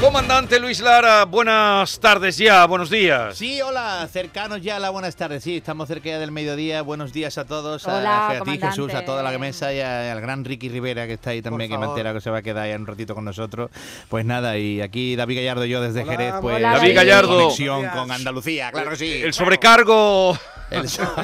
Comandante Luis Lara, buenas tardes ya, buenos días. Sí, hola, cercanos ya a la buenas tardes. Sí, estamos cerca ya del mediodía. Buenos días a todos. Hola, a, a ti. Jesús, a toda la mesa y a- al gran Ricky Rivera que está ahí también, que me entera que se va a quedar ya un ratito con nosotros. Pues nada, y aquí David Gallardo y yo desde Jerez, pues Hola, David Gallardo. conexión con Andalucía, claro que sí. El sobrecargo. El, so-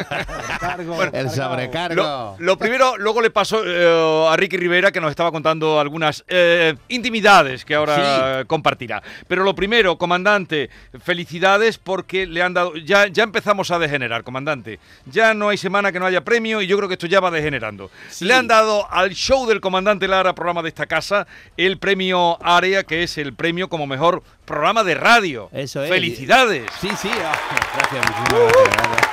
el sobrecargo. Lo, lo primero, luego le pasó eh, a Ricky Rivera que nos estaba contando algunas eh, intimidades que ahora Sí. compartirá. Pero lo primero, comandante, felicidades porque le han dado. Ya, ya empezamos a degenerar, comandante. Ya no hay semana que no haya premio y yo creo que esto ya va degenerando. Sí. Le han dado al show del comandante Lara, programa de esta casa, el premio Área, que es el premio como mejor programa de radio. Eso es. Felicidades. Sí, sí. ah, gracias, muchísimas gracias.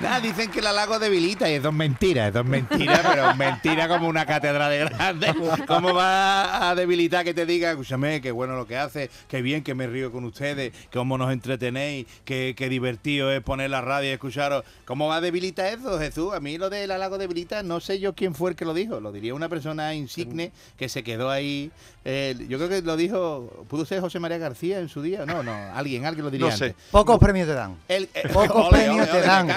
Nada, dicen que el halago debilita y es mentira, eso es mentira, pero mentira como una catedral de grande. ¿Cómo va a debilitar que te diga, escúchame, qué bueno lo que hace, qué bien que me río con ustedes, cómo nos entretenéis, qué, qué divertido es poner la radio y escucharos? ¿Cómo va a debilitar eso, Jesús? A mí lo del halago debilita, no sé yo quién fue el que lo dijo, lo diría una persona insigne que se quedó ahí. eh, yo creo que lo dijo, ¿pudo ser José María García en su día? No, no, alguien, alguien lo diría No sé. antes. Pocos premios te dan. El- eh, Pocos ole, premios te dan.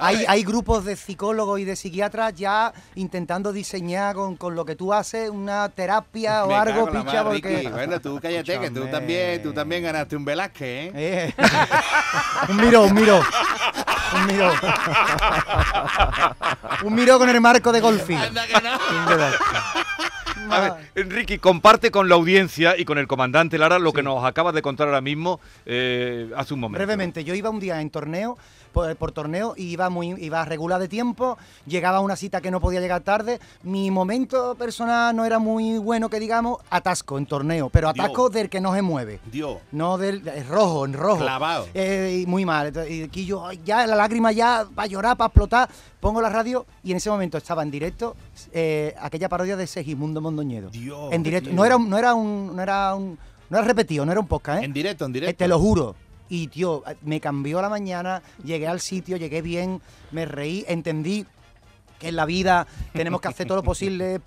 Hay, grupos de psicólogos y de psiquiatras ya intentando diseñar con, con lo que tú haces una terapia o Me algo, picha, porque... Ricky. Bueno, tú cállate, que tú también, tú también ganaste un Velázquez, ¿eh? Eh. un miro, un miro. Un miro. un miro con el marco de golfing. Anda que no. Un dedo. A ver, Enrique, comparte con la audiencia y con el comandante Lara lo que nos acabas de contar ahora mismo eh, hace un momento. Brevemente, yo iba un día en torneo, por, por torneo, y iba muy iba regular de tiempo, llegaba a una cita que no podía llegar tarde. Mi momento personal no era muy bueno, que digamos, atasco en torneo, pero Dios. atasco del que no se mueve. Dios. No del es rojo, en rojo. Clavado. Eh, y muy mal. Y aquí yo, ya la lágrima ya va a llorar, para explotar. Pongo la radio y en ese momento estaba en directo eh, aquella parodia de Segismundo Mondoñedo. Dios, en directo. No era, un- no era un, no era un, no era repetido, no era un podcast, ¿eh? En directo, en directo. Eh, Te lo juro. Y, tío, me cambió la mañana, llegué al sitio, llegué bien, me reí, entendí que en la vida tenemos que hacer todo lo posible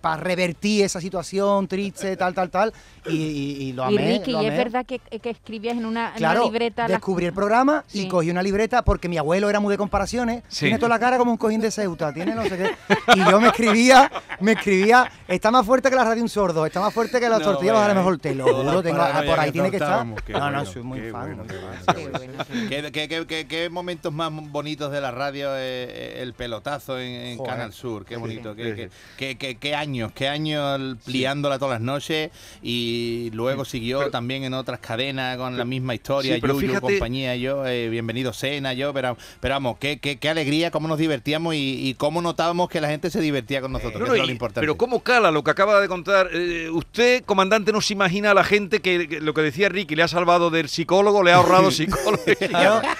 para revertir esa situación triste, tal, tal, tal. Y, y- y lo Y amé. Ricky, lo ¿y es verdad que, que escribías en una, en Claro, una libreta las- descubrí el programa y Sí. cogí una libreta porque mi abuelo era muy de comparaciones. Sí. Tiene toda la cara como un cojín de Ceuta, tiene no sé qué. Y yo me escribía, me escribía, está más fuerte que la radio un sordo, está más fuerte que las No, tortillas vaya, a lo mejor te lo juro, tengo, ah, por ahí que tiene que estar. No, no, soy muy fan. bueno, qué fan. Qué bueno, sí. ¿Qué, qué- qué- qué- qué momentos más bonitos de la radio eh, el pelotazo en, en Joder. Canal Sur? Qué bonito. sí, qué, qué- qué- qué- qué años, qué años liándola todas las noches y luego siguió también en otras cadenas con la misma historia. Sí, pero Yuyu, fíjate- compañía, yo, eh, bienvenido Cena, yo, pero, pero vamos, qué, qué- qué alegría, cómo nos divertíamos y, y cómo notábamos que la gente se divertía con nosotros. No, que no, es lo y- importante. pero cómo cala lo que acaba de contar. Eh, usted, comandante, no se imagina a la gente que, que lo que decía Ricky, le ha salvado del psicólogo, le ha ahorrado psicólogo. Claro.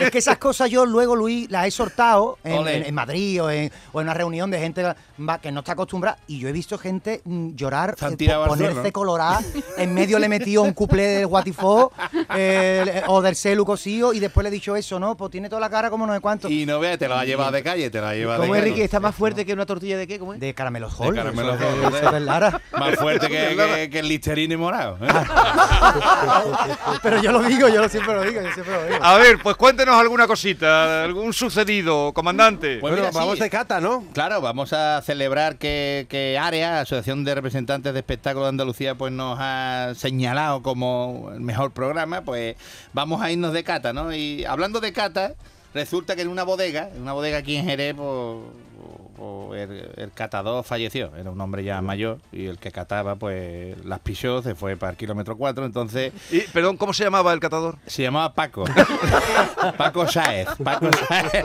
Es que esas cosas yo luego, Luis, las he soltado en. En- en Madrid o en, o en una reunión de gente va- que no está acostumbrada y yo he visto gente mm, llorar, eh, ponerse colorada, en medio le he metido un cuplé del Guatifó eh, o del celu cosío y después le he dicho eso, ¿no? Pues tiene toda la cara como no sé cuánto. Y no veas, te la ha llevado de calle, te la ha llevado de ¿Cómo es, calle. Ricky? ¿Está más fuerte que una tortilla de qué? ¿Cómo es? De caramelos Hall. caramelos de- Hall, eso es de Lara. Más fuerte que, que- que el Listerine morado. ¿eh? Pero yo lo digo, yo lo siempre lo digo, yo siempre lo digo. a ver, pues cuéntenos alguna cosita, algún sucedido, comandante. Pues bueno, mira, sí. vamos de cata, ¿no? Claro, vamos a celebrar que, que AREA, Asociación de Representantes de Espectáculos de Andalucía, pues nos ha señalado como el mejor programa, pues vamos a irnos de cata, ¿no? Y hablando de cata, resulta que en una bodega, en una bodega aquí en Jerez, pues, el, el catador falleció, era un hombre ya mayor, y el que cataba, pues las pisó, se fue para el kilómetro 4, entonces Y, perdón, ¿cómo se llamaba el catador? se llamaba Paco. Paco Sáez. Paco Sáez.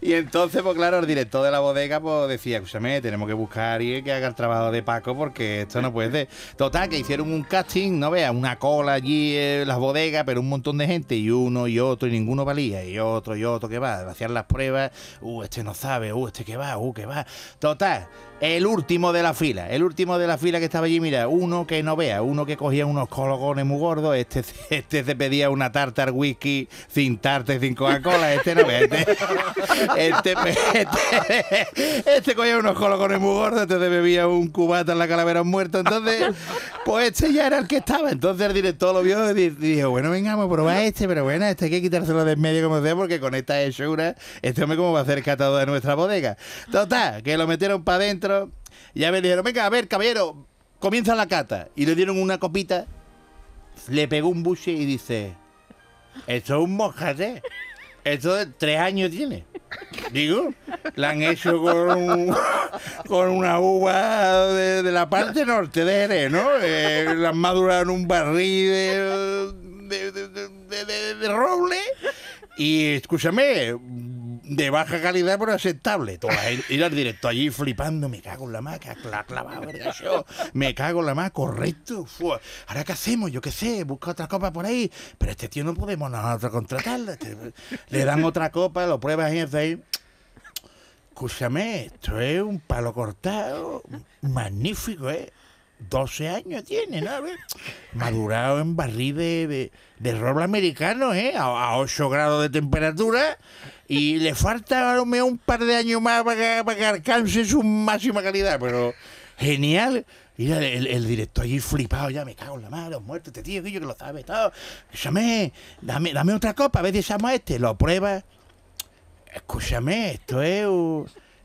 y entonces, pues claro, el director de la bodega pues decía, escúchame, tenemos que buscar a alguien que haga el trabajo de Paco porque esto no puede ser. Total, que hicieron un casting, no veas, una cola allí en las bodegas, pero un montón de gente, y uno y otro, y ninguno valía, y otro y otro que va, hacían las pruebas, uh, este no sabe, uh, este que va, uh, que va. Total, el último de la fila, el último de la fila que estaba allí, mira, uno que no vea, uno que cogía unos cologones muy gordos, este, este se pedía una tartar whisky sin tarta y sin Coca-Cola, este no vea, este, este, este, este cogía unos cologones muy gordos, este bebía un cubata en la calavera muerto, entonces, pues este ya era el que estaba, entonces el director lo vio y di- dijo, bueno, venga, vamos a probar este, pero bueno, este hay que quitárselo de en medio como sea, porque con esta hechura, este hombre cómo va a hacer catado de nuestra bodega. Total, que lo metieron para adentro, ya me dijeron, venga, a ver, caballero, comienza la cata. Y le dieron una copita, le pegó un buche y dice, esto es un mojate. Esto de tres años tiene. Digo, la han hecho con, con una uva de, la parte norte de Jerez, ¿no? Eh, la han madurado en un barril de- de- de roble. Y escúchame, de baja calidad pero aceptable. Toda ir al directo allí flipando, me cago en la maca, la clavado, verga, yo, me cago en la maca, correcto. Ahora qué hacemos, yo qué sé, busca otra copa por ahí, pero este tío no podemos nosotros contratarlo. este- le dan otra copa, lo pruebas y es ahí. Escúchame, esto es un palo cortado, magnífico, ¿eh? 12 años tiene, ¿no? Madurado en barril de, de, de roble americano, ¿eh? A, a 8 grados de temperatura. Y le falta a un par de años más para para que alcance su máxima calidad, pero genial. Mira, el, el director allí flipado, ya me cago en la madre, los muertos, este tío, que yo que lo sabe todo. Escúchame, dame, dame otra copa, a ver si echamos este. Lo pruebas. Escúchame, esto es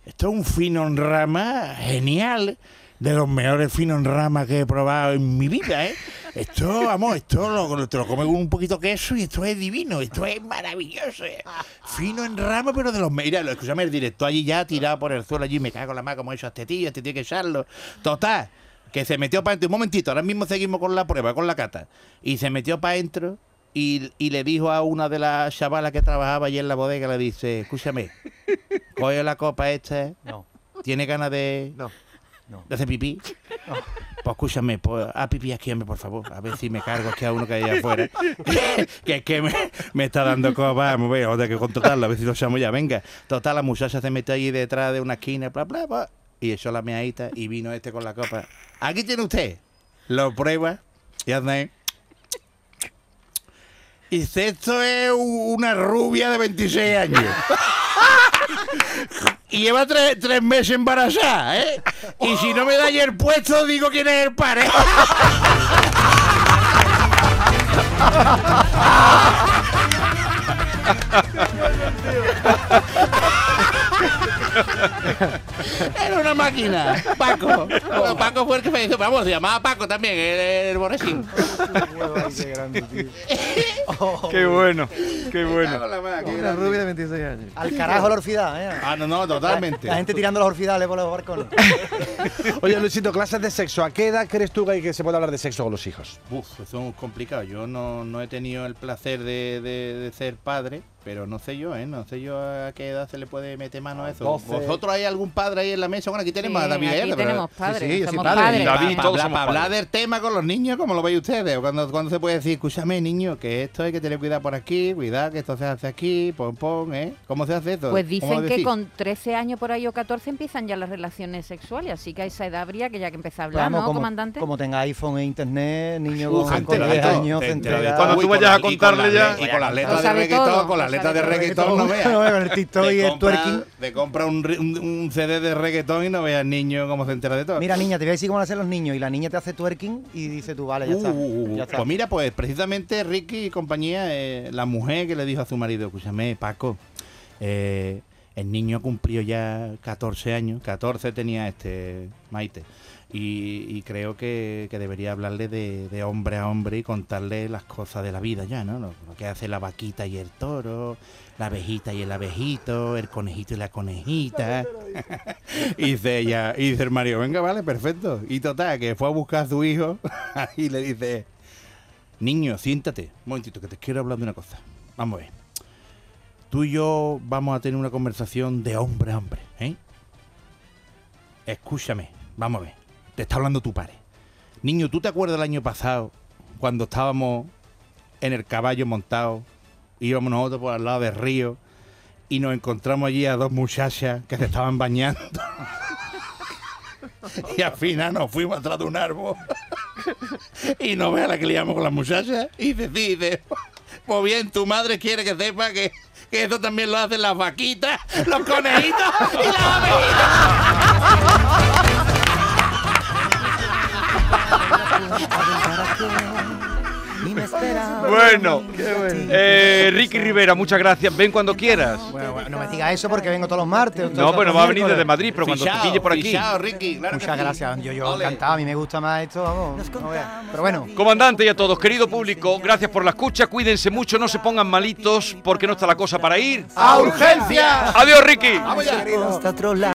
esto es un fino en rama genial, de los mejores finos en rama que he probado en mi vida, ¿eh? Esto, vamos, esto lo, te lo comes con un poquito de queso y esto es divino, esto es maravilloso. ¿eh? Fino en rama, pero de los mejores. Mira, escúchame, el director allí ya tirado por el suelo allí, me cago en la mano como eso a este tío, este tiene que echarlo. Total, que se metió para adentro. Un momentito, ahora mismo seguimos con la prueba, con la cata. Y se metió para adentro y, y le dijo a una de las chavalas que trabajaba allí en la bodega, le dice, escúchame, coge la copa esta, No. ¿tiene ganas de, No. De hacer pipí? Pues escúchame, pues, a pipí aquí, hombre, por favor. A ver si me cargo aquí a uno que hay allá afuera. que es que me, me está dando copa. Vamos, voy a que contratarlo, a ver si lo llamo ya. Venga. Total, la muchacha se metió allí detrás de una esquina, bla, bla, bla. Y echó la meadita y vino este con la copa. Aquí tiene usted. Lo prueba y hace... Y dice, esto es una rubia de 26 años. Y lleva tres, tres meses embarazada, ¿eh? Y si no me da ayer puesto, digo quién es el padre. Era una máquina. Paco. Paco fue el que me hizo. Vamos, se llamaba Paco también, el, el. Qué bueno, qué bueno. Una rubia de 26 años. Al carajo la orfidad, ¿eh? Ah, no, no, totalmente. La gente tirando los orfidales por los balcones. Oye, Luisito, clases de sexo. ¿A qué edad crees tú que hay que se puede hablar de sexo con los hijos? Uf, eso es complicado. Yo no, no he tenido el placer de, de- de ser padre, pero no sé yo, ¿eh? No sé yo a qué edad se le puede meter mano a eso. 12. ¿Vosotros hay algún padre ahí en la mesa? Bueno, aquí tenemos Sí, a David aquí Guerra, pero- tenemos padres, Sí, sí, yo soy somos padre. padres. David, todos somos hablar padres. del tema con los niños, como lo veis ustedes, o cuando, cuando se puede decir, escúchame niño, que esto hay que tener cuidado por aquí, cuidado que esto se hace aquí, pon, pon, ¿eh? ¿Cómo se hace esto? Pues ¿Cómo dicen que con 13 años por ahí o 14 empiezan ya las relaciones sexuales, así que a esa edad habría que ya que empezar a hablar, Vamos, ¿no, como, comandante? como tenga iPhone e internet, niño Uf, con, con entera 10 de todo, años, se se entera de entera. todo. Cuando tú vayas a contarle ya- Y con las letras de reggaetón, todo, con las de reggaetón, no veas. No veas el TikTok y el twerking. Te compra un, un- un CD de reggaetón y no veas niño cómo se entera de todo. Mira, niña, te voy a decir cómo lo hacen los niños. Y la niña te hace twerking y dice tú, vale, ya está. Uh, uh, uh, ya está. Pues mira, pues precisamente Ricky y compañía, eh, la mujer que le dijo a su marido, escúchame, Paco, eh, el niño cumplió ya 14 años, 14 tenía este Maite, y, creo que, que debería hablarle de, de hombre a hombre y contarle las cosas de la vida ya, ¿no? Lo, lo que hace la vaquita y el toro, la abejita y el abejito, el conejito y la conejita. y dice ella, y dice el Mario, venga, vale, perfecto. Y total, que fue a buscar a su hijo y le dice, niño, siéntate. Un momentito, que te quiero hablar de una cosa. Vamos a ver. Tú y yo vamos a tener una conversación de hombre a hombre, ¿eh? Escúchame, vamos a ver. Te está hablando tu padre. Niño, ¿tú te acuerdas del año pasado cuando estábamos en el caballo montado? Íbamos nosotros por al lado del río y nos encontramos allí a dos muchachas que se estaban bañando. Y al final nos fuimos atrás de un árbol. Y no veas la que liamos con las muchachas. Y dice, pues bien, tu madre quiere que sepa que, que eso también lo hacen las vaquitas, los conejitos y las abejitas. Bueno, eh, Ricky Rivera, muchas gracias. Ven cuando quieras. Bueno, bueno, no me digas eso porque vengo todos los martes. No, pues no va a venir desde Madrid, pero cuando te pille por aquí. fichao, Ricky, claro que Muchas gracias. Yo, yo encantado. A mí me gusta más esto, vamos. no. Pero bueno. Comandante y a todos, querido público, gracias por la escucha. Cuídense mucho, no se pongan malitos porque no está la cosa para ir. ¡A urgencia! Adiós, Ricky. Vamos ya. hasta otro lado.